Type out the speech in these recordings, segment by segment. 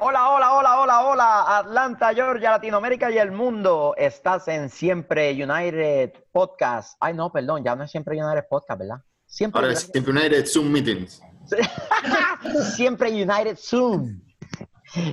Hola, hola, hola, hola, hola, Atlanta, Georgia, Latinoamérica y el mundo. Estás en Siempre United Podcast. Ay, no, perdón, ya no es Siempre United Podcast, ¿verdad? Siempre Ahora es Siempre United Zoom Meetings. Siempre United Zoom.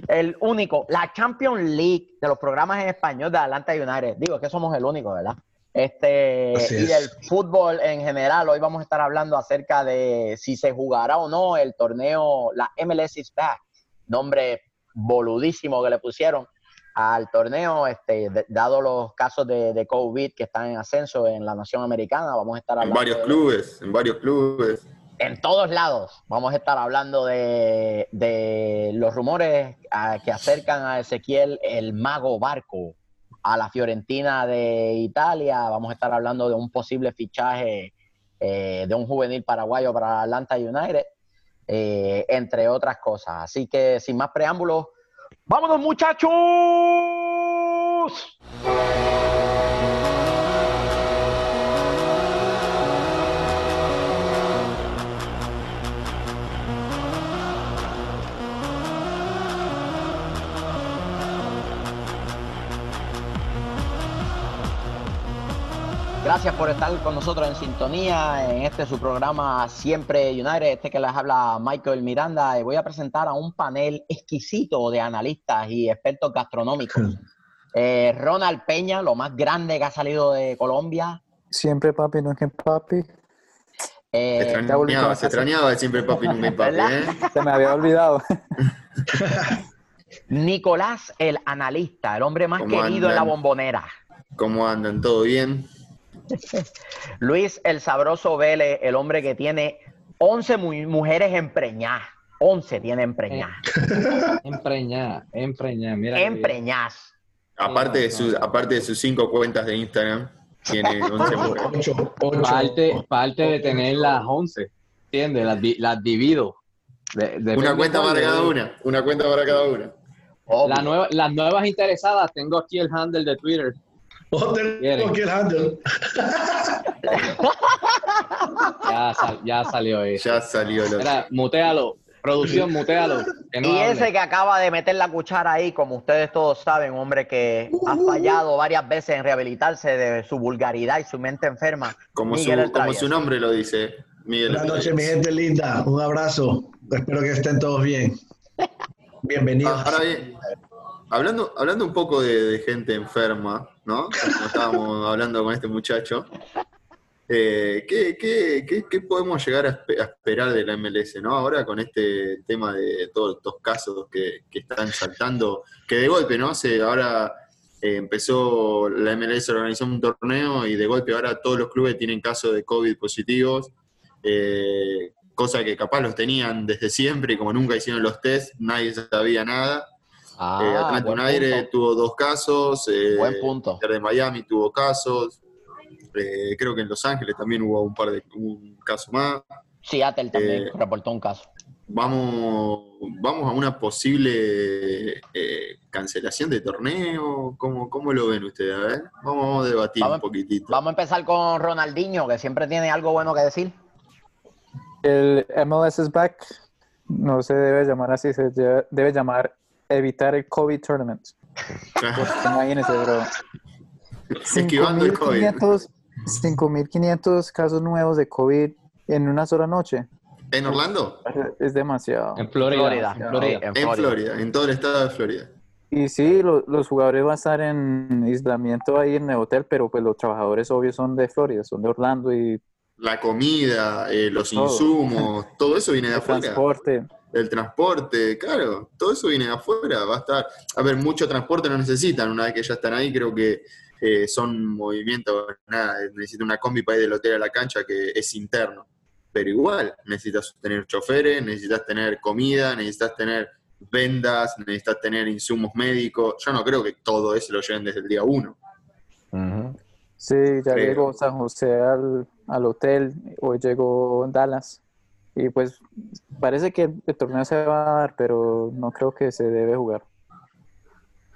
El único, la Champions League de los programas en español de Atlanta United. Digo que somos el único, ¿verdad? Este, y del fútbol en general, hoy vamos a estar hablando acerca de si se jugará o no el torneo, la MLS is back, nombre boludísimo que le pusieron al torneo, este, dado los casos de, COVID que están en ascenso en la nación americana, vamos a estar hablando. En varios clubes, en varios clubes. En todos lados vamos a estar hablando de, de los rumores que acercan a Ezequiel el mago barco a la Fiorentina de Italia. Vamos a estar hablando de un posible fichaje eh, de un juvenil paraguayo para Atlanta United, eh, entre otras cosas. Así que sin más preámbulos, ¡vámonos muchachos! Gracias por estar con nosotros en sintonía en este su programa Siempre United, este que les habla Michael Miranda. Y voy a presentar a un panel exquisito de analistas y expertos gastronómicos. Eh, Ronald Peña, lo más grande que ha salido de Colombia. Siempre papi, no es que papi. Eh, se extrañaba, se extrañaba siempre papi, no es papi. ¿eh? Se me había olvidado. Nicolás, el analista, el hombre más querido en la bombonera. ¿Cómo andan? ¿Todo bien? Luis el Sabroso Vélez, el hombre que tiene 11 mujeres empreñadas. 11 tiene empreñadas. empreñadas, empreñadas, mira. Empreñadas. Aparte de, sus, aparte de sus cinco cuentas de Instagram, tiene 11 mujeres. Parte, parte de tener las 11, ¿entiendes? Las, las divido. una cuenta para cada una, una cuenta para cada una. La las nuevas interesadas, tengo aquí el handle de Twitter, ya, salió eso. Ya salió lo mutealo. Producción, mutealo. y ese que acaba de meter la cuchara ahí, como ustedes todos saben, hombre que ha uh. fallado varias veces en rehabilitarse de su vulgaridad y su mente enferma. Como, su, como su nombre lo dice, Miguel. Buenas noches, mi gente linda. Un abrazo. Espero que estén todos bien. Bienvenidos. Ahora bien, hablando, hablando un poco de gente enferma, ¿no? Como estábamos hablando con este muchacho. Eh, ¿qué, podemos llegar a, esperar de la MLS, ¿no? Ahora con este tema de todos estos casos que, están saltando, que de golpe, ¿no? Se, ahora eh, empezó la MLS organizó un torneo y de golpe ahora todos los clubes tienen casos de COVID positivos, eh, cosa que capaz los tenían desde siempre y como nunca hicieron los test, nadie sabía nada. Ah, eh, Atlanta United tuvo dos casos. Eh, buen punto. de Miami tuvo casos. Eh, creo que en Los Ángeles también hubo un par de un caso más. Seattle también reportó un caso. Vamos, vamos a una posible cancelación de torneo. ¿Cómo, ¿Cómo, lo ven ustedes? vamos a debatir un poquitito. Vamos a empezar con Ronaldinho, que siempre tiene algo bueno que decir. El MLS is back. No se debe llamar así, se debe llamar evitar el COVID tournament. Imagínense, bro. Esquivando el COVID. 5.500 casos nuevos de COVID en una sola noche. ¿En Orlando? Es demasiado. En Florida. En Florida, en, Florida. en, todo el estado de Florida. Y sí, los jugadores van a estar en aislamiento ahí en el hotel, pero pues los trabajadores obvios son de Florida, son de Orlando y... La comida, eh, los insumos, todo eso viene de afuera. transporte el transporte, claro, todo eso viene de afuera, va a estar, a ver, mucho transporte no necesitan, una vez que ya están ahí, creo que eh, son movimientos, nada, necesitan una combi para ir del hotel a la cancha que es interno, pero igual, necesitas tener choferes, necesitas tener comida, necesitas tener vendas, necesitas tener insumos médicos, yo no creo que todo eso lo lleven desde el día uno. Sí, ya llegó San José al, al hotel, hoy llegó Dallas. Y pues parece que el torneo se va a dar, pero no creo que se debe jugar.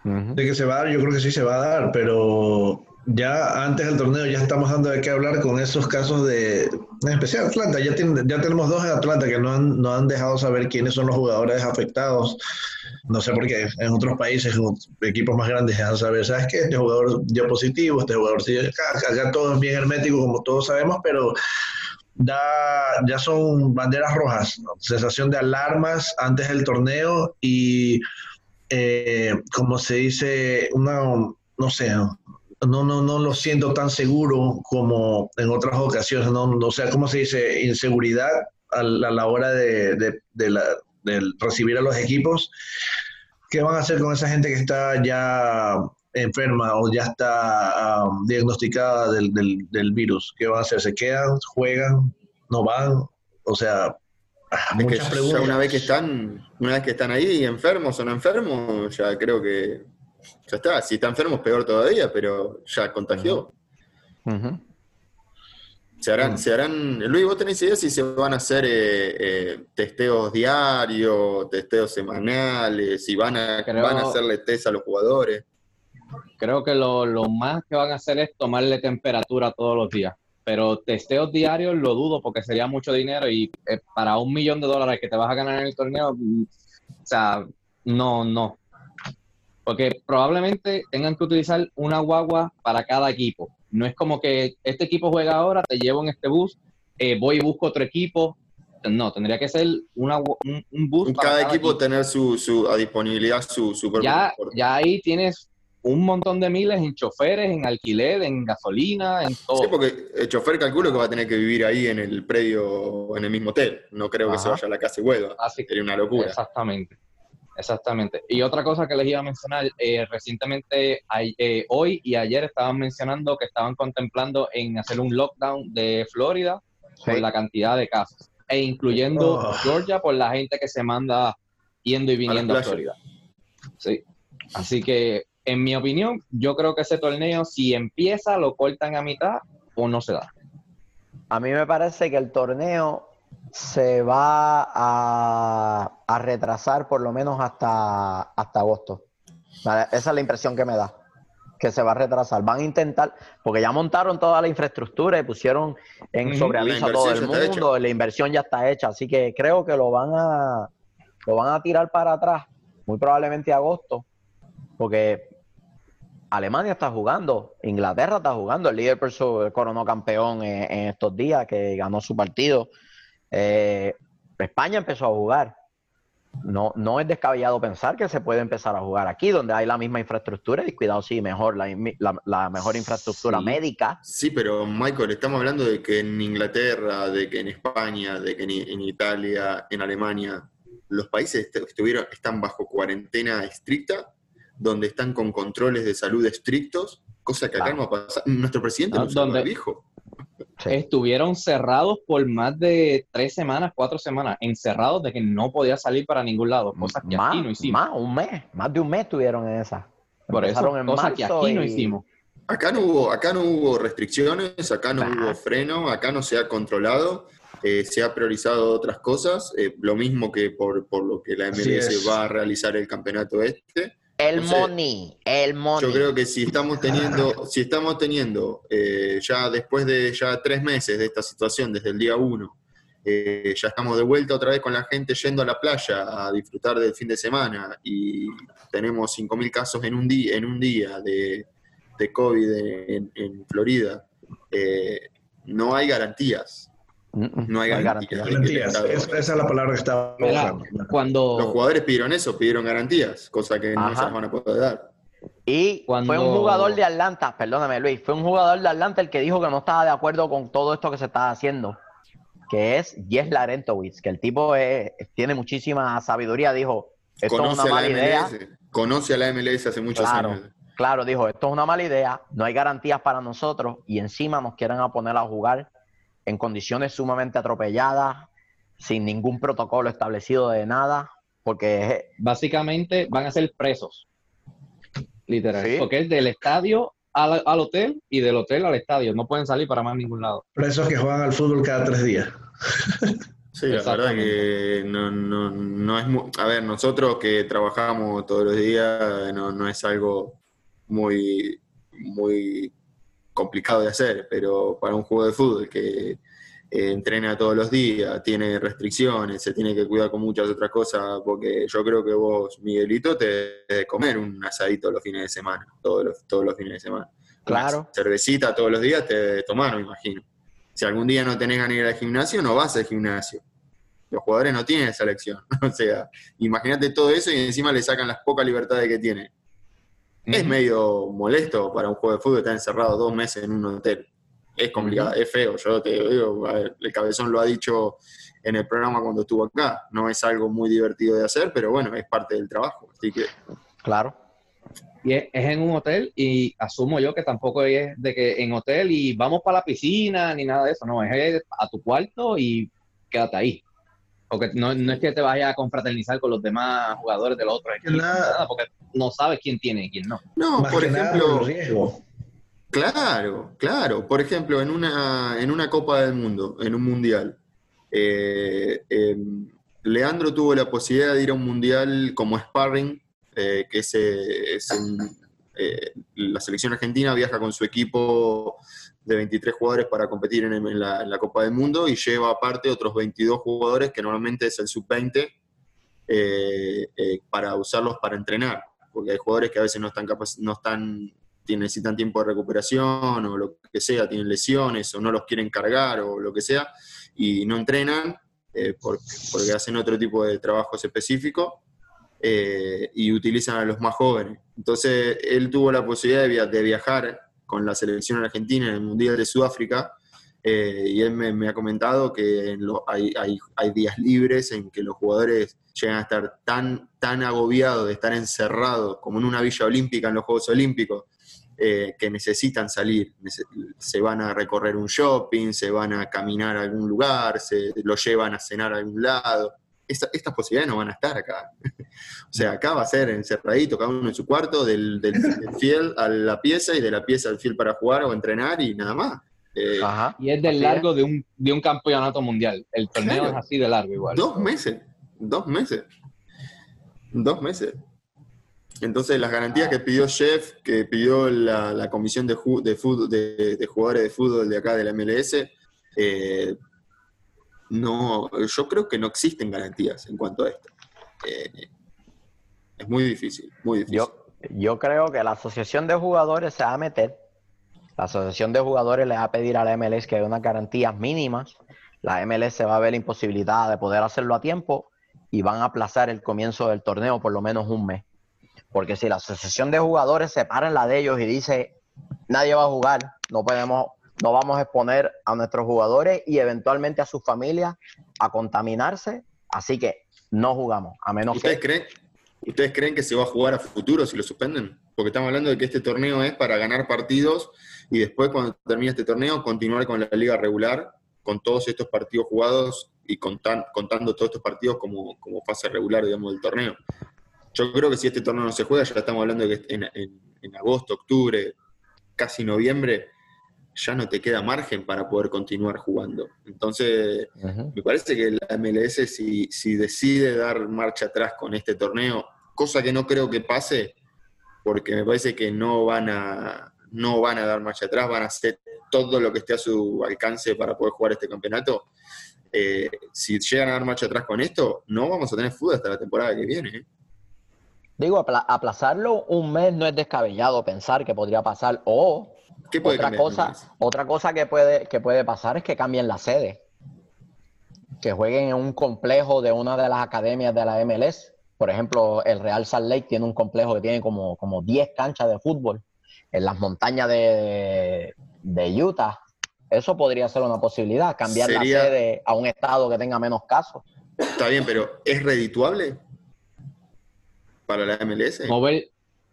De que se va a dar, yo creo que sí se va a dar, pero ya antes del torneo ya estamos dando de qué hablar con esos casos de, en especial Atlanta, ya, ya tenemos dos en Atlanta que no han, no han dejado saber quiénes son los jugadores afectados. No sé por qué, en otros países, equipos más grandes dejan saber, ¿sabes qué? Este jugador dio positivo, este jugador sí, acá, acá todo es bien hermético como todos sabemos, pero da, ya son banderas rojas, sensación de alarmas antes del torneo y eh, como se dice, una, no sé, no, no, no lo siento tan seguro como en otras ocasiones, no, o sea, ¿cómo se dice? Inseguridad a la, hora de, de, recibir a los equipos. ¿Qué van a hacer con esa gente que está ya enferma o ya está um, diagnosticada del, del, virus? ¿Qué van a hacer? ¿Se quedan? ¿Juegan? ¿No van? O sea, ah, muchas preguntas. una vez que están, una vez que están ahí enfermos o no enfermos, ya creo que ya está. Si está enfermo es peor todavía, pero ya contagió. Se harán, se harán, Luis, ¿vos tenés idea si se van a hacer eh, eh, testeos diarios, testeos semanales, si van a, van a hacerle test a los jugadores? Creo que lo, más que van a hacer es tomarle temperatura todos los días. Pero testeos diarios lo dudo porque sería mucho dinero y eh, para un millón de dólares que te vas a ganar en el torneo, mm, o sea, no, no. Porque probablemente tengan que utilizar una guagua para cada equipo. No es como que este equipo juega ahora, te llevo en este bus, eh, voy y busco otro equipo. No, tendría que ser una, un, bus. Cada, cada equipo, tener su, su, a disponibilidad su, su ya, ya ahí tienes un montón de miles en choferes, en alquiler, en gasolina, en todo. Sí, porque el chofer calculo que va a tener que vivir ahí en el predio, en el mismo hotel. No creo que se vaya a la casa y vuelva. Sería una locura. Exactamente. Exactamente. Y otra cosa que les iba a mencionar, eh, recientemente, eh, hoy y ayer estaban mencionando que estaban contemplando en hacer un lockdown de Florida por la cantidad de casos, e incluyendo oh. Georgia por la gente que se manda yendo y viniendo a, Florida. Sí. Así que, en mi opinión, yo creo que ese torneo, si empieza, lo cortan a mitad o no se da. A mí me parece que el torneo se va a, retrasar por lo menos hasta, hasta agosto. Esa es la impresión que me da, que se va a retrasar. Van a intentar, porque ya montaron toda la infraestructura y pusieron en sobreaviso a todo el mundo, la inversión ya está hecha, así que creo que lo van a, lo van a tirar para atrás, muy probablemente agosto, porque Alemania está jugando, Inglaterra está jugando, el líder coronó campeón en estos días, que ganó su partido. Eh, España empezó a jugar. No, no es descabellado pensar que se puede empezar a jugar aquí, donde hay la misma infraestructura y cuidado, sí, mejor, la, mejor infraestructura médica. Sí, pero Michael, estamos hablando de que en Inglaterra, de que en España, de que en, Italia, en Alemania, los países estuvieron, están bajo cuarentena estricta, donde están con controles de salud estrictos, cosa que acá no ha pasado. Nuestro presidente no, lo dijo. Estuvieron cerrados por más de tres semanas, cuatro semanas, encerrados de que no podía salir para ningún lado, cosas que más, aquí no hicimos. Más, un mes, más de un mes estuvieron en esa. Por eso, en cosas que aquí no hicimos. Acá no hubo, acá no hubo restricciones, acá no hubo freno, acá no se ha controlado, eh, se ha priorizado otras cosas, eh, lo mismo que por, por, lo que la MLS va a realizar el campeonato este. El money, el money. Yo creo que si estamos teniendo, si estamos teniendo eh, ya después de ya tres meses de esta situación, desde el día uno, eh, ya estamos de vuelta otra vez con la gente yendo a la playa a disfrutar del fin de semana y tenemos 5.000 casos en un día, en un día de, COVID en, Florida, eh, no hay garantías. No hay garantías. esa es la palabra que estaba cuando Los jugadores pidieron eso, pidieron garantías, cosa que no se van a poder dar. Y fue un jugador de Atlanta, perdóname Luis, fue un jugador de Atlanta el que dijo que no estaba de acuerdo con todo esto que se está haciendo, que es Jess Larentowicz, que el tipo tiene muchísima sabiduría, dijo, esto es una mala idea. Conoce a la MLS hace muchos años. Claro, dijo, esto es una mala idea, no hay garantías para nosotros y encima nos quieren a poner a jugar en condiciones sumamente atropelladas, sin ningún protocolo establecido de nada, porque... Básicamente van a ser presos, literal, porque es del estadio al, hotel y del hotel al estadio, no pueden salir para más ningún lado. Presos que juegan al fútbol cada tres días. Sí, la verdad que no, no, no es muy, a ver, nosotros que trabajamos todos los días no, no es algo muy, muy complicado de hacer, pero para un juego de fútbol que eh, entrena todos los días, tiene restricciones, se tiene que cuidar con muchas otras cosas, porque yo creo que vos, Miguelito, te de comer un asadito los fines de semana, todos los, todos los fines de semana. Claro. cervecita todos los días te de tomar, me imagino. Si algún día no tenés ganas de ir al gimnasio, no vas al gimnasio. Los jugadores no tienen esa elección. o sea, imagínate todo eso y encima le sacan las pocas libertades que tienen. Es medio molesto para un juego de fútbol estar encerrado dos meses en un hotel. Es complicado, es feo. Yo te digo, el cabezón lo ha dicho en el programa cuando estuvo acá. No es algo muy divertido de hacer, pero bueno, es parte del trabajo. Así que. Claro. Y es, en un hotel y asumo yo que tampoco es de que en hotel y vamos para la piscina ni nada de eso, no, es a tu cuarto y quédate ahí. Porque no, es que te vayas a confraternizar con los demás jugadores de los otros equipos, nada, porque no sabes quién tiene y quién no. No, por ejemplo, claro, claro. Por ejemplo, en una, en una Copa del Mundo, en un Mundial, eh, em, Leandro tuvo la posibilidad de ir a un Mundial como sparring, eh, que es, es eh, la selección argentina viaja con su equipo de 23 jugadores para competir en, la, Copa del Mundo y lleva aparte otros 22 jugadores, que normalmente es el sub-20, para usarlos para entrenar porque hay jugadores que a veces no están no están, necesitan tiempo de recuperación o lo que sea, tienen lesiones o no los quieren cargar o lo que sea, y no entrenan eh, porque, hacen otro tipo de trabajos específicos eh, y utilizan a los más jóvenes. Entonces, él tuvo la posibilidad de, viajar con la selección argentina en el Mundial de Sudáfrica eh, y él me, ha comentado que hay, hay, días libres en que los jugadores llegan a estar tan, tan agobiados de estar encerrados como en una villa olímpica en los Juegos Olímpicos, eh, que necesitan salir. Se van a recorrer un shopping, se van a caminar a algún lugar, se lo llevan a cenar a algún lado. Estas posibilidades no van a estar acá. o sea, acá va a ser encerradito, cada uno en su cuarto, del, del fiel a la pieza y de la pieza al fiel para jugar o entrenar y nada más. Eh, y es del largo de un, de un campeonato mundial. El torneo es así de largo igual. Dos meses, dos meses. Dos meses. Entonces, las garantías que pidió Chef, que pidió la, comisión de, de, fútbol, de, jugadores de fútbol de acá de la MLS, eh, no, yo creo que no existen garantías en cuanto a esto. Eh, es muy difícil, muy difícil. Yo, creo que la asociación de jugadores se va a meter la asociación de jugadores le va a pedir a la MLS que haya unas garantías mínimas. La MLS se va a ver la imposibilidad de poder hacerlo a tiempo y van a aplazar el comienzo del torneo por lo menos un mes. Porque si la asociación de jugadores se para en la de ellos y dice nadie va a jugar, no podemos, no vamos a exponer a nuestros jugadores y eventualmente a sus familias a contaminarse, así que no jugamos, a menos ¿Ustedes Creen, ¿Ustedes creen que se va a jugar a futuro si lo suspenden? Porque estamos hablando de que este torneo es para ganar partidos y después cuando termine este torneo continuar con la liga regular, con todos estos partidos jugados y contando todos estos partidos como, fase regular, digamos, del torneo. Yo creo que si este torneo no se juega, ya estamos hablando de que en, agosto, octubre, casi noviembre, ya no te queda margen para poder continuar jugando. Entonces, me parece que la MLS, si, si, decide dar marcha atrás con este torneo, cosa que no creo que pase, porque me parece que no van a, no van a dar marcha atrás, van a hacer todo lo que esté a su alcance para poder jugar este campeonato. Eh, si llegan a dar marcha atrás con esto, no vamos a tener fútbol hasta la temporada que viene. ¿eh? Digo, aplazarlo un mes no es descabellado pensar que podría pasar. O otra cosa, otra cosa que puede, que puede pasar es que cambien la sede. Que jueguen en un complejo de una de las academias de la MLS. Por ejemplo, el Real Salt Lake tiene un complejo que tiene como, como 10 canchas de fútbol en las montañas de, Utah. Eso podría ser una posibilidad, cambiar la sede a un estado que tenga menos casos. Está bien, pero ¿es redituable para la MLS? Mover,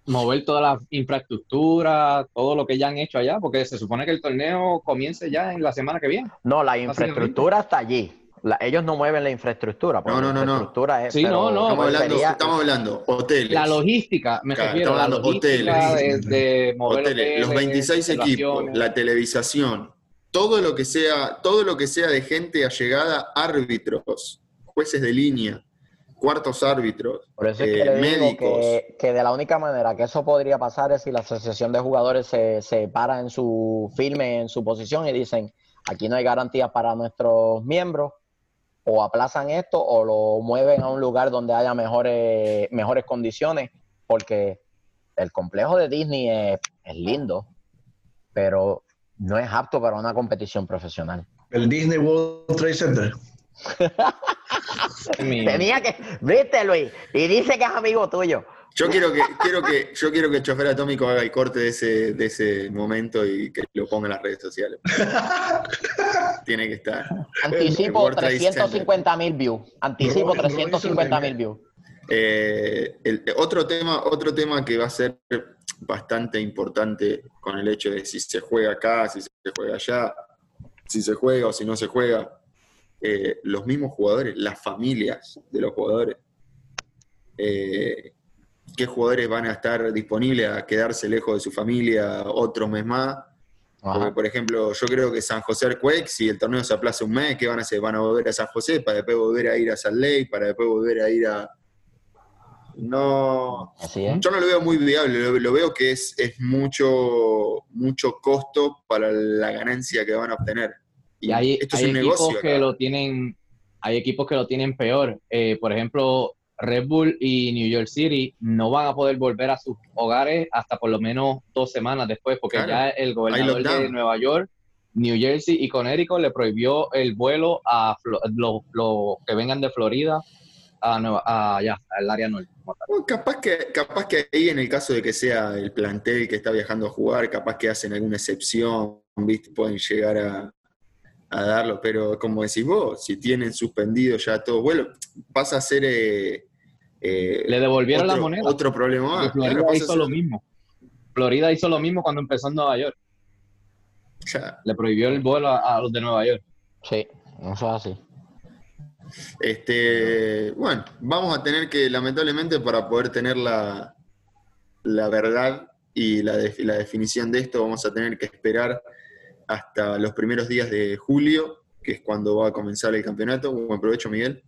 mover toda la infraestructura, todo lo que ya han hecho allá, porque se supone que el torneo comience ya en la semana que viene. No, la infraestructura está allí ellos no mueven la infraestructura. No, no, no, no. sí, no, no. Estamos hablando, estamos hablando hoteles. La logística, me refiero a la logística hoteles, de, mover hoteles, los 26 equipos, la televisación, todo lo que sea, todo lo que sea de gente allegada, árbitros, jueces de línea, cuartos árbitros, Por eso es eh, que, le digo médicos. que, que de la única manera que eso podría pasar es si la asociación de jugadores se, se para en su firme, en su posición y dicen, aquí no hay garantías para nuestros miembros, o aplazan esto o lo mueven a un lugar donde haya mejores, mejores condiciones, porque el complejo de Disney es, es lindo, pero no es apto para una competición profesional. El Disney World Trade Center. Tenía que, viste Luis, y dice que es amigo tuyo. Yo quiero que, quiero que, yo quiero que el chofer atómico haga el corte de ese, de ese momento y que lo ponga en las redes sociales. Tiene que estar. Anticipo World Trade 350 mil views. Anticipo Lo- lo 350 mil views. Eh, el- otro, tema, otro tema que va a ser bastante importante con el hecho de si se juega acá, si se juega allá, si se juega o si no se juega, eh, los mismos jugadores, las familias de los jugadores, eh, qué jugadores van a estar disponibles a quedarse lejos de su familia otro mes más. Porque, por ejemplo, yo creo que San José Earthquakes, si el torneo se aplaza un mes, ¿qué van a hacer? Van a volver a San José para después volver a ir a Salt Lake, para después volver a ir a... No, Así es. yo no lo veo muy viable, lo, lo veo que es, es mucho, mucho costo para la ganancia que van a obtener. Y hay, esto hay es un equipos negocio. que lo tienen, hay equipos que lo tienen peor. Eh, por ejemplo, Red Bull y New York City no van a poder volver a sus hogares hasta por lo menos dos semanas después, porque Claro. ya el gobernador de. Nueva York, New Jersey y Connecticut le prohibió el vuelo a los que vengan de Florida a Nueva, a allá, al área norte. Bueno, capaz que, capaz que ahí en el caso de que sea el plantel que está viajando a jugar, capaz que hacen alguna excepción, ¿viste? pueden llegar a, a darlo, pero como decís vos, si tienen suspendido ya todo vuelo, pasa a ser eh, eh, Le devolvieron otro, la moneda. otro problema más. Florida Claro, hizo ser- lo mismo. Florida hizo lo mismo cuando empezó en Nueva York. ya, Le prohibió el vuelo a, a los de Nueva York. Sí, eso es así. Este, bueno, vamos a tener que, lamentablemente, para poder tener la, la verdad y la, de- la definición de esto, vamos a tener que esperar hasta los primeros días de julio, que es cuando va a comenzar el campeonato. Buen provecho, Miguel.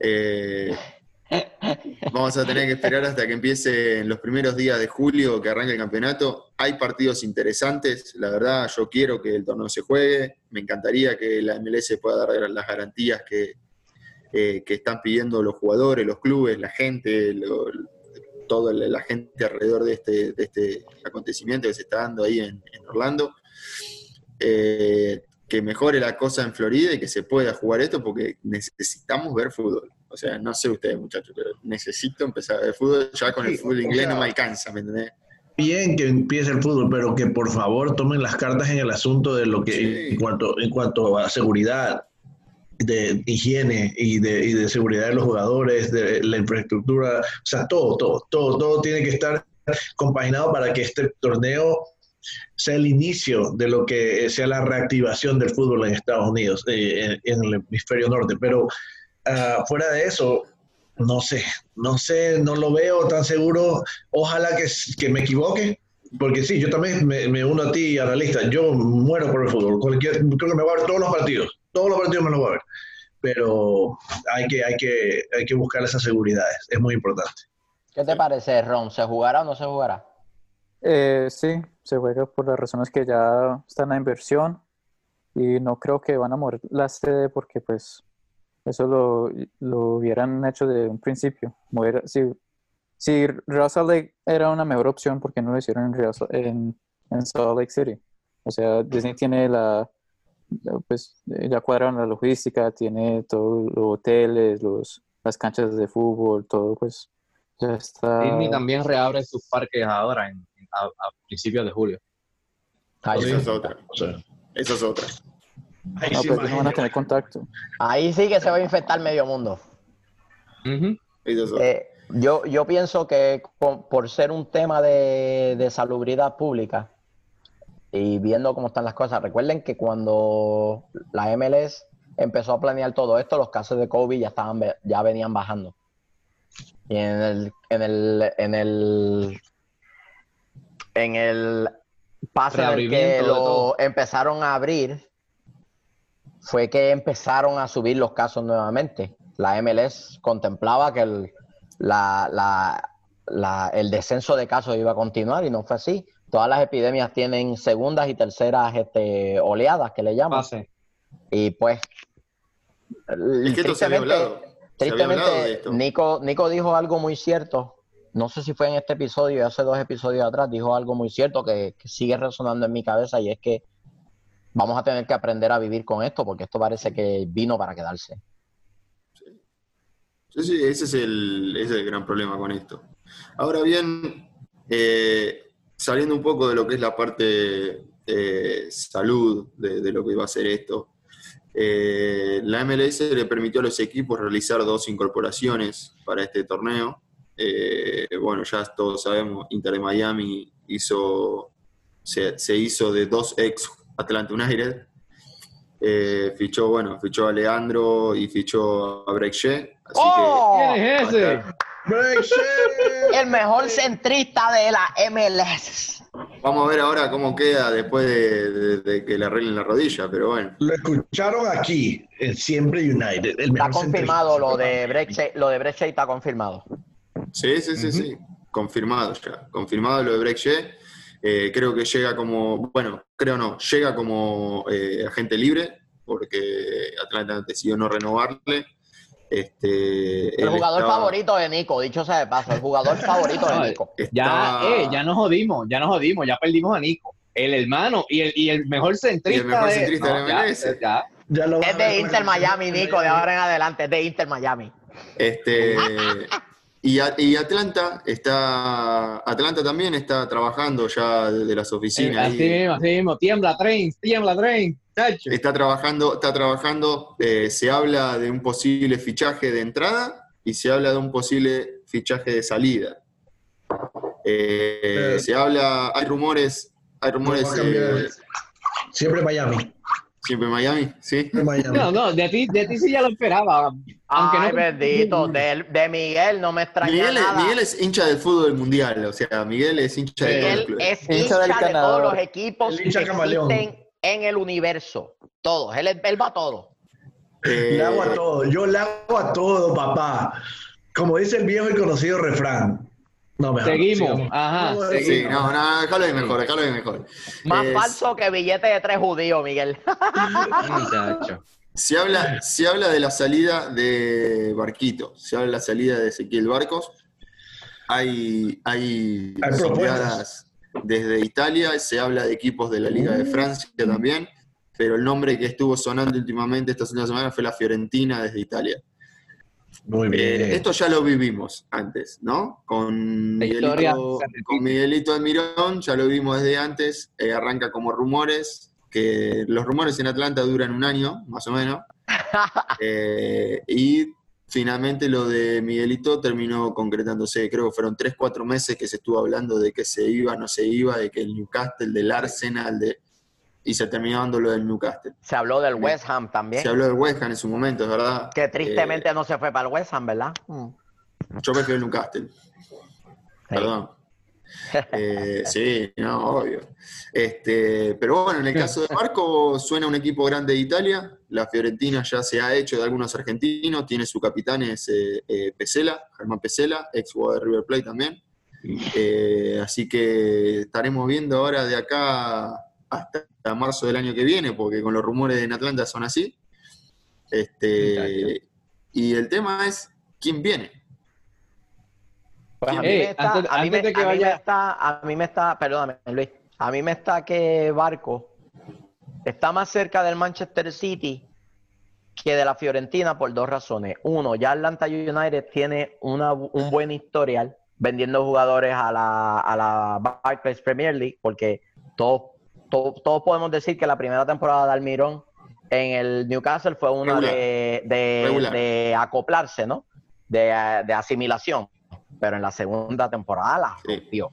Eh, vamos a tener que esperar hasta que empiece los primeros días de julio, que arranque el campeonato. Hay partidos interesantes, la verdad, yo quiero que el torneo se juegue. Me encantaría que la MLS pueda dar las garantías que, eh, que están pidiendo los jugadores, los clubes, la gente, lo- toda la gente alrededor de este, de este acontecimiento que se está dando ahí en Orlando. Eh, que mejore la cosa en Florida y que se pueda jugar esto porque necesitamos ver fútbol. O sea, no sé ustedes muchachos, pero necesito empezar ver fútbol. Ya con el fútbol inglés no me alcanza, ¿me entendés? Bien que empiece el fútbol, pero que por favor tomen las cartas en el asunto de lo que Sí. en cuanto en cuanto a seguridad, de higiene y de, y de seguridad de los jugadores, de la infraestructura, o sea, todo, todo, todo, todo tiene que estar compaginado para que este torneo sea el inicio de lo que sea la reactivación del fútbol en Estados Unidos, eh, en, el hemisferio norte. Pero ah, fuera de eso, no sé, no sé, no lo veo tan seguro. Ojalá que, me equivoque, porque sí, yo también me, uno a ti y a la lista. Yo muero por el fútbol. Cualquier, creo que me voy a ver todos los partidos. Todos los partidos me los voy a ver. Pero hay que, hay que, hay que buscar esas seguridades. Es muy importante. ¿Qué te parece, Ron? ¿Se jugará o no se jugará? Eh, sí, se juega por las razones que ya está en la inversión y no creo que van a mover la sede porque pues eso lo, lo hubieran hecho de un principio. Si, si Real Salt Lake era una mejor opción, ¿por qué no lo hicieron en, Real en, Salt Lake City? O sea, Disney tiene la, pues ya cuadraron la logística, tiene todos los hoteles, los, las canchas de fútbol, todo pues ya está. Disney también reabre sus parques ahora en- a, a principios de julio. Ahí, Esa sí. es otra. Sea, Esa es otra. ahí No, sí no van a tener contacto. Ahí sí que se va a infectar medio mundo. Ujú. Esa es otra. Eh, yo, yo pienso que con- por ser un tema de, de salubridad pública y viendo cómo están las cosas, recuerden que cuando la MLS empezó a planear todo esto, los casos de COVID ya estaban ya venían bajando. Y en el, en el, en el, en el paso en el que lo empezaron a abrir, fue que empezaron a subir los casos nuevamente. la MLS contemplaba que el, la, el descenso de casos iba a continuar y no fue así. Todas las epidemias tienen segundas y terceras este, oleadas que le llaman. Y pues, es que tristemente, Nico, Nico dijo algo muy cierto. No sé si fue en este episodio, hace dos episodios atrás, dijo algo muy cierto que, sigue resonando en mi cabeza y es que vamos a tener que aprender a vivir con esto porque esto parece que vino para quedarse. Sí, sí, ese es el, ese es el gran problema con esto. Ahora bien, eh, saliendo un poco de lo que es la parte eh, salud de, lo que iba a ser esto, eh, la MLS le permitió a los equipos realizar dos incorporaciones para este torneo. Eh, bueno, ya todos sabemos, Inter de Miami hizo, se, hizo de dos ex Atlanta United. Eh, fichó, bueno, fichó a Leandro y fichó a Break ¡Oh! ¿Quién es ese? El mejor centrista de la MLS. Vamos a ver ahora cómo queda después de, que le arreglen la rodilla, pero bueno. Lo escucharon aquí, en Siempre United. está confirmado lo de Brexit, lo de está confirmado. Sí, sí, sí, sí. Confirmado ya. Confirmado lo de Brexit. Eh, creo que llega como, bueno, creo no, llega como eh, agente libre, porque Atlanta decidió no renovarle. Este, el jugador favorito de Nico, dicho sea de paso, el jugador favorito de Nico. Ya, eh, ya nos jodimos, ya nos jodimos, ya perdimos a Nico. El hermano y el, y el mejor centrista. el mejor centrista de, MLS. Ya, es de Inter Miami, Nico, de ahora en adelante, es de Inter Miami. Este, y, y, Atlanta está, Atlanta también está trabajando ya desde las oficinas. así mismo, así mismo, tiembla train, tiembla train. Está trabajando, está trabajando, eh, se habla de un posible fichaje de entrada y se habla de un posible fichaje de salida. Eh, se habla, hay rumores, hay rumores. Eh, siempre Miami. Siempre Miami, sí. No, no, de ti, de ti sí ya lo esperaba. Aunque Ay, no... bendito, de, de, Miguel no me extraña Miguel, nada. Miguel es hincha del fútbol mundial, o sea, Miguel es hincha de todo es hincha, de todos los equipos que existen en el universo. Todos. Él, él va a todo. Eh, le hago a todo. Yo le hago a todo, papá. Como dice el viejo y conocido refrán. No, mejor, seguimos. Ajá. Sí, no, no, déjalo de mejor, déjalo de mejor. Más falso que billete de tres judíos, Miguel. se habla, se habla de la salida de Barquito, se habla de la salida de Ezequiel Barcos. Hay, hay, hay desde Italia, se habla de equipos de la Liga de Francia también, pero el nombre que estuvo sonando últimamente esta semana fue la Fiorentina desde Italia. Muy bien. Eh, esto ya lo vivimos antes, ¿no? Con Miguelito, con Miguelito Almirón, ya lo vimos desde antes, eh, arranca como rumores, que los rumores en Atlanta duran un año, más o menos, eh, y finalmente lo de Miguelito terminó concretándose, creo que fueron 3, 4 meses que se estuvo hablando de que se iba, no se iba, de que el Newcastle, del Arsenal, de... y se terminó dando lo del Newcastle. Se habló del West Ham también. Se habló del West Ham en su momento, es verdad. Que tristemente eh, no se fue para el West Ham, ¿verdad? Mm. Yo prefiero el Newcastle. Perdón. Eh, sí, no, obvio. Este, pero bueno, en el caso de Marco, suena un equipo grande de Italia. La Fiorentina ya se ha hecho de algunos argentinos. Tiene su capitán, es eh, eh, Pesela, Germán Pesela, ex jugador de River Plate también. así que estaremos viendo ahora de acá hasta marzo del año que viene, porque con los rumores en Atlanta son así. Este, y el tema es quién viene a mí me está, a mí me, está, a mí me está, perdóname Luis, a mí me está que Barco está más cerca del Manchester City que de la Fiorentina por dos razones. Uno, ya Atlanta United tiene una, un buen historial vendiendo jugadores a la, a la Barclays Premier League, porque todos, todos, podemos decir que la primera temporada de Almirón en el Newcastle fue una de, de, acoplarse, ¿no? De, de asimilación pero en la segunda temporada la rompió.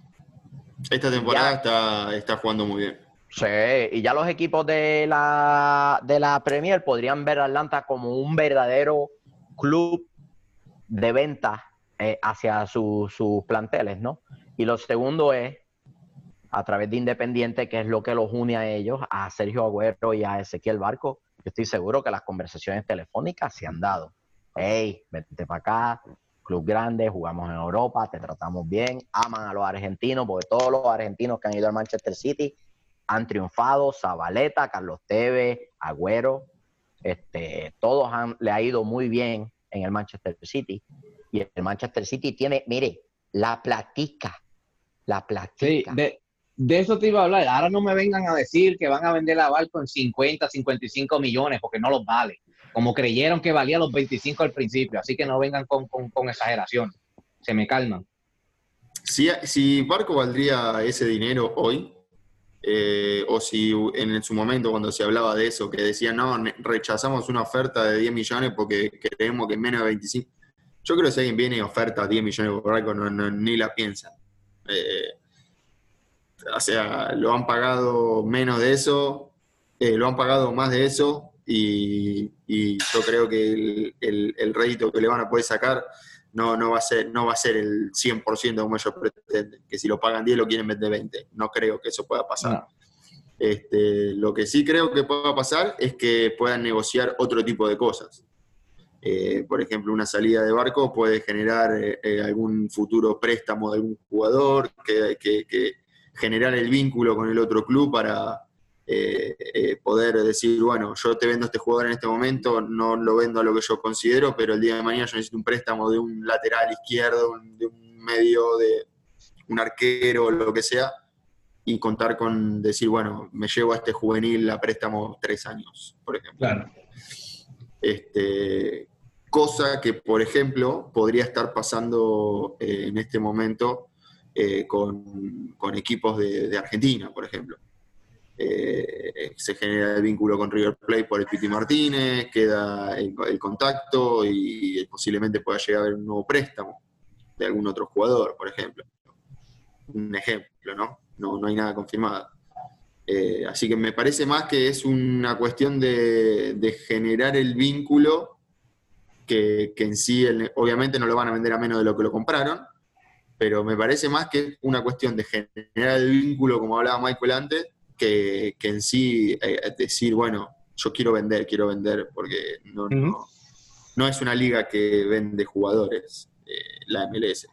Esta temporada está, está jugando muy bien. Sí, y ya los equipos de la, de la Premier podrían ver a Atlanta como un verdadero club de venta eh, hacia sus planteles, ¿no? Y lo segundo es, a través de Independiente, que es lo que los une a ellos, a Sergio Agüero y a Ezequiel Barco, yo estoy seguro que las conversaciones telefónicas se han dado. hey, vete para acá, club grande, jugamos en Europa, te tratamos bien, aman a los argentinos, porque todos los argentinos que han ido al Manchester City han triunfado, Zabaleta, Carlos Tevez, Agüero, este, todos han, le ha ido muy bien en el Manchester City. Y el Manchester City tiene, mire, la platica, la platica. Sí, de, de eso te iba a hablar. Ahora no me vengan a decir que van a vender la Barco en 50, 55 millones, porque no los vale. Como creyeron que valía los 25 al principio. Así que no vengan con, con, exageración. Se me calman. Si, si Barco valdría ese dinero hoy, eh, o si en su momento cuando se hablaba de eso, que decían, no, rechazamos una oferta de 10 millones porque creemos que menos de 25. Yo creo que si alguien viene y oferta 10 millones por Barco, no, ni la piensan. Eh, o sea, lo han pagado menos de eso, eh, lo han pagado más de eso y, yo creo que el, el, rédito que le van a poder sacar no, no, va a ser, no va a ser el 100% como ellos pretenden, que si lo pagan 10 lo quieren vender 20. No creo que eso pueda pasar. Este, lo que sí creo que pueda pasar es que puedan negociar otro tipo de cosas. Eh, por ejemplo, una salida de barco puede generar eh, algún futuro préstamo de algún jugador que, que, generar el vínculo con el otro club para eh, eh, poder decir, bueno, yo te vendo este jugador en este momento, no lo vendo a lo que yo considero, pero el día de mañana yo necesito un préstamo de un lateral izquierdo, de un medio, de un arquero, lo que sea, y contar con decir, bueno, me llevo a este juvenil a préstamo tres años, por ejemplo. Este, cosa que, por ejemplo, podría estar pasando eh, en este momento eh, con, equipos de, Argentina, por ejemplo. Eh, se genera el vínculo con River Plate por el Piti Martínez, queda el, contacto y, posiblemente pueda llegar a haber un nuevo préstamo de algún otro jugador, por ejemplo. Un ejemplo, ¿no? No, hay nada confirmado. Eh, así que me parece más que es una cuestión de, generar el vínculo que, en sí, obviamente no lo van a vender a menos de lo que lo compraron, pero me parece más que una cuestión de generar el vínculo, como hablaba Michael antes, que, en sí eh, decir, bueno, yo quiero vender, quiero vender, porque no, no, es una liga que vende jugadores, eh, la MLS.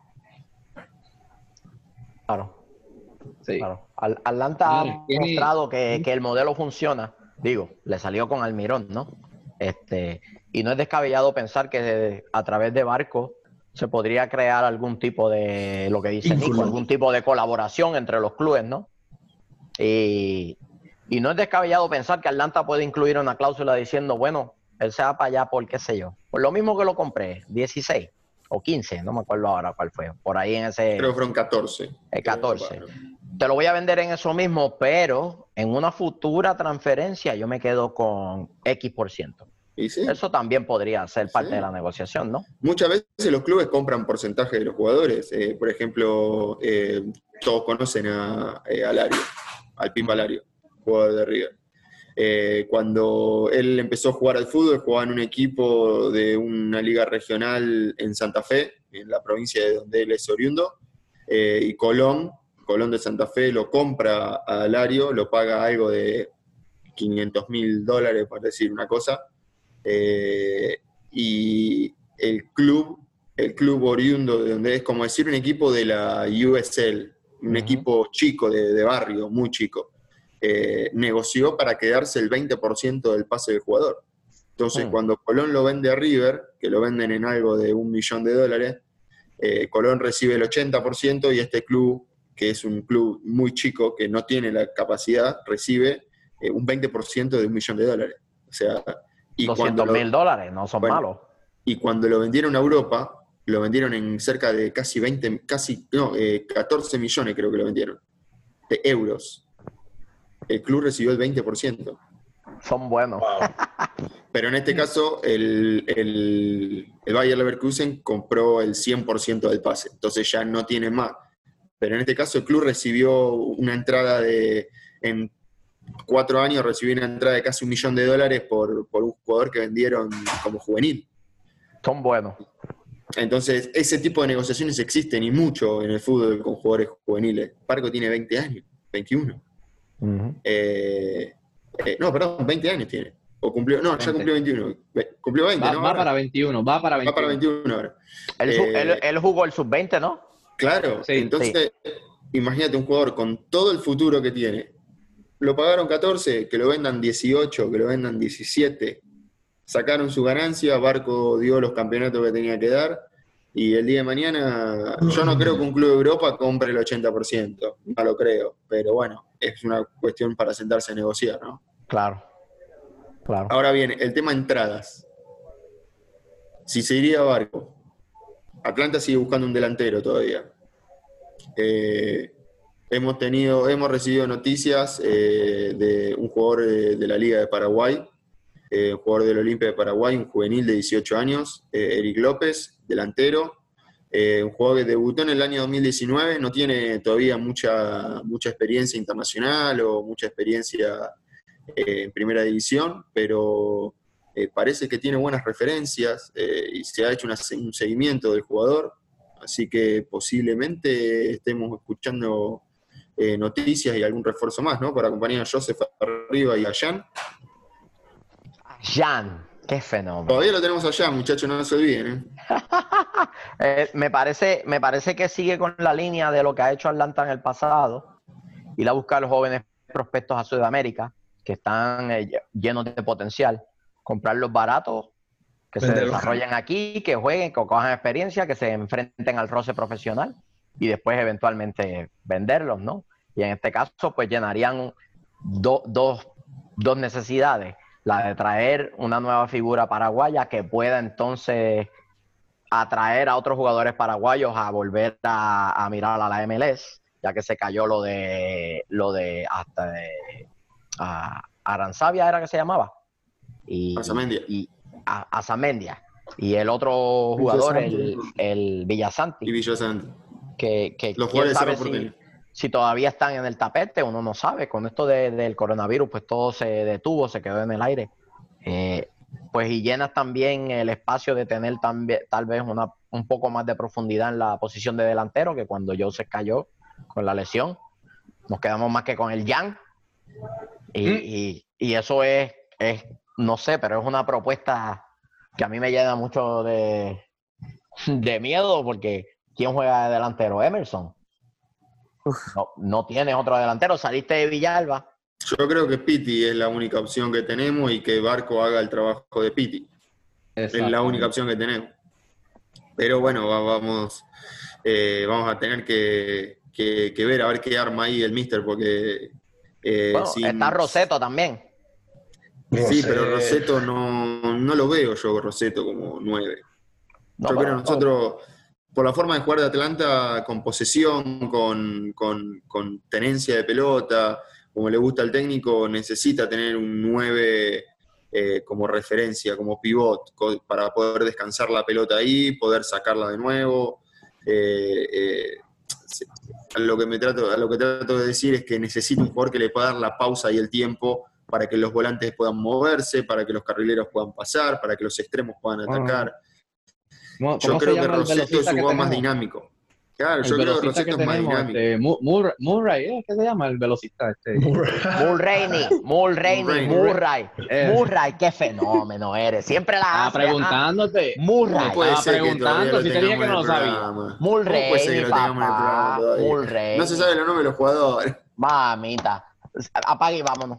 Claro. Sí. claro. Atlanta ha mostrado que, que, el modelo funciona. Digo, le salió con Almirón, ¿no? Este, y no es descabellado pensar que a través de barcos se podría crear algún tipo de, lo que dice Nico, algún tipo de colaboración entre los clubes, ¿no? Y, no es descabellado pensar que Atlanta puede incluir una cláusula diciendo, bueno, él se va para allá por qué sé yo. Por lo mismo que lo compré, 16 o 15, no me acuerdo ahora cuál fue. Por ahí en ese... Creo que fueron 14. El 14. Te lo voy a vender en eso mismo, pero en una futura transferencia yo me quedo con X por ciento. Eso también podría ser parte de la negociación, ¿no? Muchas veces los clubes compran porcentaje de los jugadores. Eh, por ejemplo, eh, todos conocen a, eh, Lario, al Pimba Lario, jugador de River. Eh, cuando él empezó a jugar al fútbol, jugaba en un equipo de una liga regional en Santa Fe, en la provincia de donde él es oriundo, y Colón, Colón de Santa Fe, lo compra a Lario, lo paga algo de 500 mil dólares, por decir una cosa, eh, y el club, el club oriundo de donde es como decir un equipo de la USL, un equipo chico de, barrio, muy chico, eh, negoció para quedarse el 20% del pase del jugador. Entonces, mm. cuando Colón lo vende a River, que lo venden en algo de un millón de dólares, eh, Colón recibe el 80% y este club, que es un club muy chico, que no tiene la capacidad, recibe un 20% de un millón de dólares. O sea, 200 mil dólares, no son malos. Y cuando lo vendieron a Europa, lo vendieron en cerca de casi 20, casi, no, 14 eh, millones creo que lo vendieron, de euros. El club recibió el 20%. Son buenos. Pero en este caso, el, el, el Bayer Leverkusen compró el 100% del pase, entonces ya no tiene más. Pero en este caso, el club recibió una entrada de, en cuatro años recibí una entrada de casi un millón de dólares por, un jugador que vendieron como juvenil. Son buenos. Entonces, ese tipo de negociaciones existen y mucho en el fútbol con jugadores juveniles. Parco tiene 20 años, 21. Eh, eh, no, perdón, 20 años tiene. O cumplió, no, ya cumplió 21. Cumplió 20, va, ¿no? Va Ahora. para 21, va para 21. Va para 21 ahora. Él, Eh, él- él jugó el sub-20, ¿no? Claro, Sí, entonces imagínate un jugador con todo el futuro que tiene. Lo pagaron 14, que lo vendan 18, que lo vendan 17. Sacaron su ganancia, Barco dio los campeonatos que tenía que dar. Y el día de mañana, yo no creo que un club de Europa compre el 80%, no lo creo. Pero bueno, es una cuestión para sentarse a negociar, ¿no? Claro. Claro. Ahora bien, el tema entradas. Si se iría a Barco, Atlanta sigue buscando un delantero todavía. Eh, hemos tenido, hemos recibido noticias eh, de un jugador de, de la Liga de Paraguay, eh, un jugador del Olimpia de Paraguay, un juvenil de 18 años, eh, Eric López, delantero, eh, un jugador que debutó en el año 2019, no tiene todavía mucha, mucha experiencia internacional o mucha experiencia eh, en primera división, pero eh, parece que tiene buenas referencias eh, y se ha hecho un seguimiento del jugador, así que posiblemente estemos escuchando eh, noticias y algún refuerzo más, ¿no? Para acompañar a Joseph arriba y a Jan. Jan, qué fenómeno. Todavía lo tenemos allá, muchachos, no se olviden. ¿eh? Eh, me, parece, me parece que sigue con la línea de lo que ha hecho Atlanta en el pasado, ir a buscar los jóvenes prospectos a Sudamérica, que están eh, lle- llenos de potencial, comprarlos baratos, que se desarrollen aquí, que jueguen, que cojan experiencia, que se enfrenten al roce profesional y después eventualmente venderlos, ¿no? Y en este caso, pues llenarían do- dos, dos necesidades. La de traer una nueva figura paraguaya que pueda entonces atraer a otros jugadores paraguayos a volver a, a mirar a la MLS, ya que se cayó lo de lo de hasta de a- Aranzabia era que se llamaba. Y, Arzamendia. y a, Azamendia. Y el otro jugador, el, el Villasanti, Y Villasanti. que, que Los jugadores sabe si. Si todavía están en el tapete, uno no sabe. Con esto de- del coronavirus, pues todo se detuvo, se quedó en el aire. Eh, pues y llenas también el espacio de tener también, tal vez una, un poco más de profundidad en la posición de delantero, que cuando Joseph cayó con la lesión, nos quedamos más que con el Yang. Y, Mm. y- y eso es, es, no sé, pero es una propuesta que a mí me llena mucho de, de miedo, porque ¿quién juega de delantero? Emerson. No, no tienes otro delantero, saliste de Villalba. Yo creo que Piti es la única opción que tenemos y que Barco haga el trabajo de Piti. Es la única opción que tenemos. Pero bueno, va- vamos, eh, vamos a tener que, que- que ver a ver qué arma ahí el Mister, porque... eh, Bueno, sin- está Roseto también. Sí, pero Roseto no, no lo veo yo, Roseto, como nueve. No, yo pero- creo nosotros, por la forma de jugar de Atlanta, con posesión, con, con- con tenencia de pelota, como le gusta al técnico, necesita tener un 9 eh, como referencia, como pivot, para poder descansar la pelota ahí, poder sacarla de nuevo. Eh, eh, a lo que me trato, a lo que trato de decir es que necesita un jugador que le pueda dar la pausa y el tiempo para que los volantes puedan moverse, para que los carrileros puedan pasar, para que los extremos puedan atacar. ¿Cómo- Yo cómo creo que llama el Roseto es un jugador más dinámico. Claro, El yo creo que que es más tenemos, dinámico. este, Mu- Mur- Murray, ¿eh? ¿qué se llama el velocista? Este? Mulroney, Mulroney. Murray. Eh. Murray, qué fenómeno eres. Siempre la Estaba hace, preguntándote. ah. Murray. No puede Estaba ser preguntando si tenía que no lo el sabía. programa. Mulroney, ¿Cómo puede ser que lo tengamos en el todavía? Mulroney. No se sabe los nombres de los jugadores. Mamita. Apague y vámonos.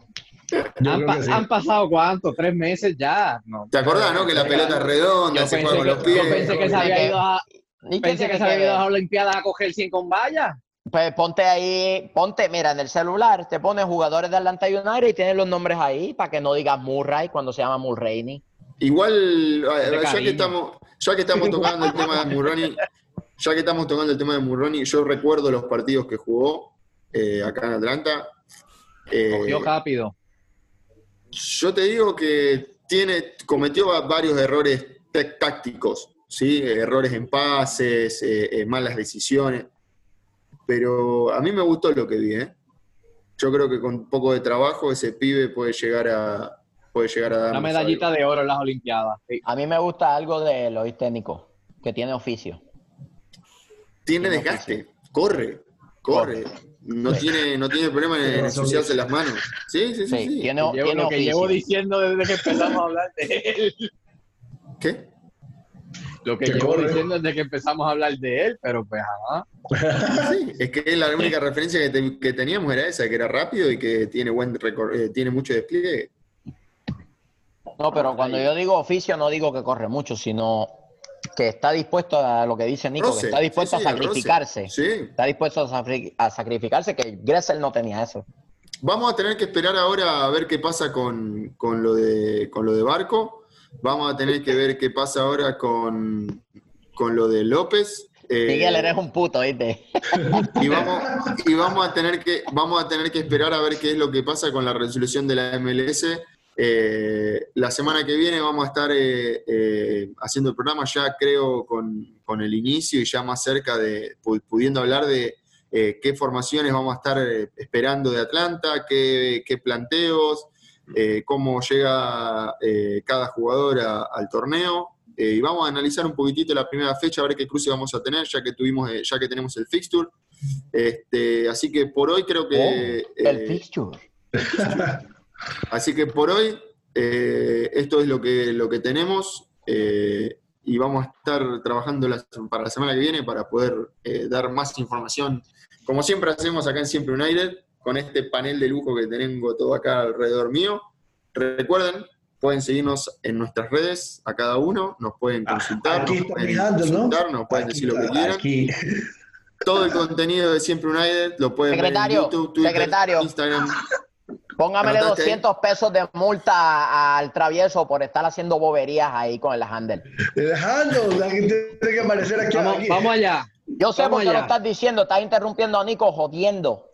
Han, creo pa- que sí. han pasado cuánto, tres meses ya. No. ¿Te acordás, no? Que la pelota es redonda, Yo se juega con que, los pies. yo pensé que se había ido a, ¿Y qué pensé que se había ido a las Olimpiadas a coger 100 con vallas. Pues ponte ahí, ponte, mira, en el celular, te pones jugadores de Atlanta United y tienes los nombres ahí para que no digas Murray cuando se llama Mulroney. Igual, eh, ya cariño. que estamos, ya que estamos tocando el tema de Murroni, ya que estamos tocando el tema de Murroni, yo recuerdo los partidos que jugó eh, acá en Atlanta. Eh, Cogió rápido. Yo te digo que tiene, cometió va- varios errores tácticos, ¿sí? errores en pases, eh, eh, malas decisiones, pero a mí me gustó lo que vi. ¿eh? Yo creo que con un poco de trabajo ese pibe puede llegar a, puede llegar a Una medallita algo. de oro en las Olimpiadas. Sí. A mí me gusta algo de los técnicos, que tiene oficio. Tiene tiene desgaste, corre, corre. No tiene, no tiene problema en ensuciarse las manos. Sí, sí, sí. sí. Tiene, Llevo- tiene lo que llevo diciendo desde que empezamos a hablar de él. ¿Qué? Lo que llevo corre. diciendo desde que empezamos a hablar de él, pero pues ajá. Sí, es que la única referencia que, te- que teníamos era esa, que era rápido y que tiene buen recor- eh, tiene mucho despliegue. No, pero cuando yo digo oficio, no digo que corre mucho, sino que está dispuesto a lo que dice Nico, que está dispuesto sí, a sí, sacrificarse. Sí. Está dispuesto a sacrificarse, que Gressel no tenía eso. Vamos a tener que esperar ahora a ver qué pasa con, con lo, de, con lo de Barco. Vamos a tener que ver qué pasa ahora con, con lo de López. Eh, Miguel, eres un puto, ¿viste? y vamos, y vamos a tener que vamos a tener que esperar a ver qué es lo que pasa con la resolución de la MLS. Eh, la semana que viene vamos a estar eh, eh, haciendo el programa ya creo con, con el inicio y ya más cerca de pu- pudiendo hablar de eh, qué formaciones vamos a estar esperando de Atlanta, qué, qué planteos, eh, cómo llega eh, cada jugador a- al torneo. Eh, y vamos a analizar un poquitito la primera fecha, a ver qué cruce vamos a tener, ya que tuvimos, eh, ya que tenemos el fixture. Este, así que por hoy creo que. Oh, el eh, fixture. así que por hoy, eh, esto es lo que, lo que tenemos. eh, y vamos a estar trabajando la- para la semana que viene para poder eh, dar más información, como siempre hacemos acá en Siempre United, con este panel de lujo que tengo todo acá alrededor mío. Recuerden, pueden seguirnos en nuestras redes a cada uno, nos pueden consultar, Ah, Aquí nos pueden handle, ¿no? consultar, nos pueden Aquí decir lo que quieran. aquí. Todo el contenido de Siempre United lo pueden Secretario, ver en YouTube, Twitter, secretario. Instagram. Póngamele ¿Anotaste ahí? 200 pesos de multa al travieso por estar haciendo boberías ahí con el handle. Dejando, la gente tiene que aparecer aquí. Vamos, aquí. vamos allá. Yo sé Vamos por qué lo estás diciendo, estás interrumpiendo a Nico jodiendo.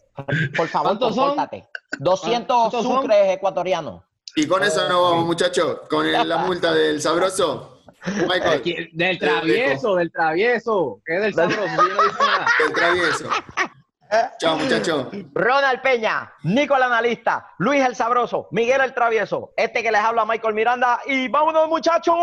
Por favor, consóltate. 200 ¿Cuántos son? sucres ecuatorianos. Y con eso nos vamos, muchachos, con el- la multa del sabroso. Michael, Del travieso, del travieso. ¿Qué es del sabroso? Yo no dije nada. el travieso. Chao, muchachos. Ronald Peña, Nico el analista, Luis el sabroso, Miguel el travieso, este que les habla Michael Miranda y vámonos muchachos.